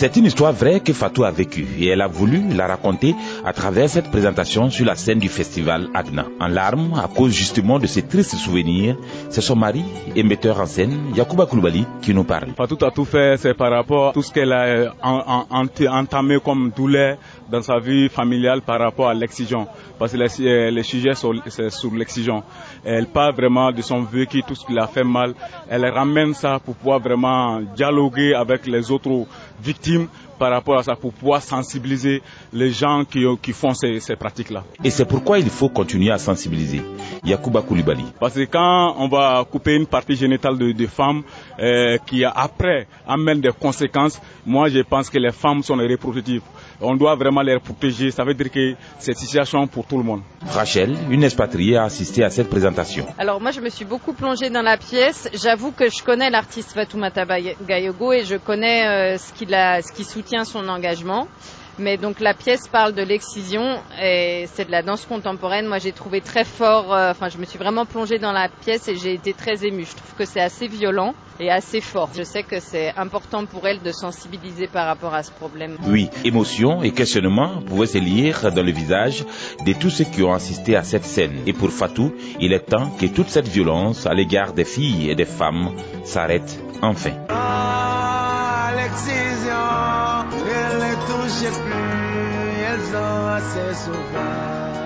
C'est une histoire vraie que Fatou a vécue et elle a voulu la raconter à travers cette présentation sur la scène du festival Agna. En larmes, à cause justement de ces tristes souvenirs, c'est son mari et metteur en scène, Yacouba Koulibaly, qui nous parle. Fatou a tout fait, c'est par rapport à tout ce qu'elle a entamé comme douleur dans sa vie familiale par rapport à l'excision. Parce que les, les sujets sont sur l'excision. Elle parle vraiment de son vécu, tout ce qui l'a fait mal. Elle ramène ça pour pouvoir vraiment dialoguer avec les autres victimes par rapport à ça pour pouvoir sensibiliser les gens qui, font ces, ces pratiques-là. Et c'est pourquoi il faut continuer à sensibiliser. Yacouba Koulibaly. Parce que quand on va couper une partie génitale de, de femmes euh, qui après amène des conséquences, moi je pense que les femmes sont les reproductives. On doit vraiment les protéger. Ça veut dire que c'est une situation pour tout le monde. Rachel, une expatriée, a assisté à cette présentation. Alors moi je me suis beaucoup plongée dans la pièce. J'avoue que je connais l'artiste Fatoumata Gayogo et je connais euh, ce qu'il a, ce qui soutient son engagement. Mais donc la pièce parle de l'excision et c'est de la danse contemporaine. Moi j'ai trouvé très fort, euh, enfin je me suis vraiment plongée dans la pièce et j'ai été très émue. Je trouve que c'est assez violent et assez fort. Je sais que c'est important pour elle de sensibiliser par rapport à ce problème. Oui, émotion et questionnement pouvaient se lire dans le visage de tous ceux qui ont assisté à cette scène. Et pour Fatou, il est temps que toute cette violence à l'égard des filles et des femmes s'arrête enfin. Ah, l'excision, elle ne touche plus, elles ont assez souvent.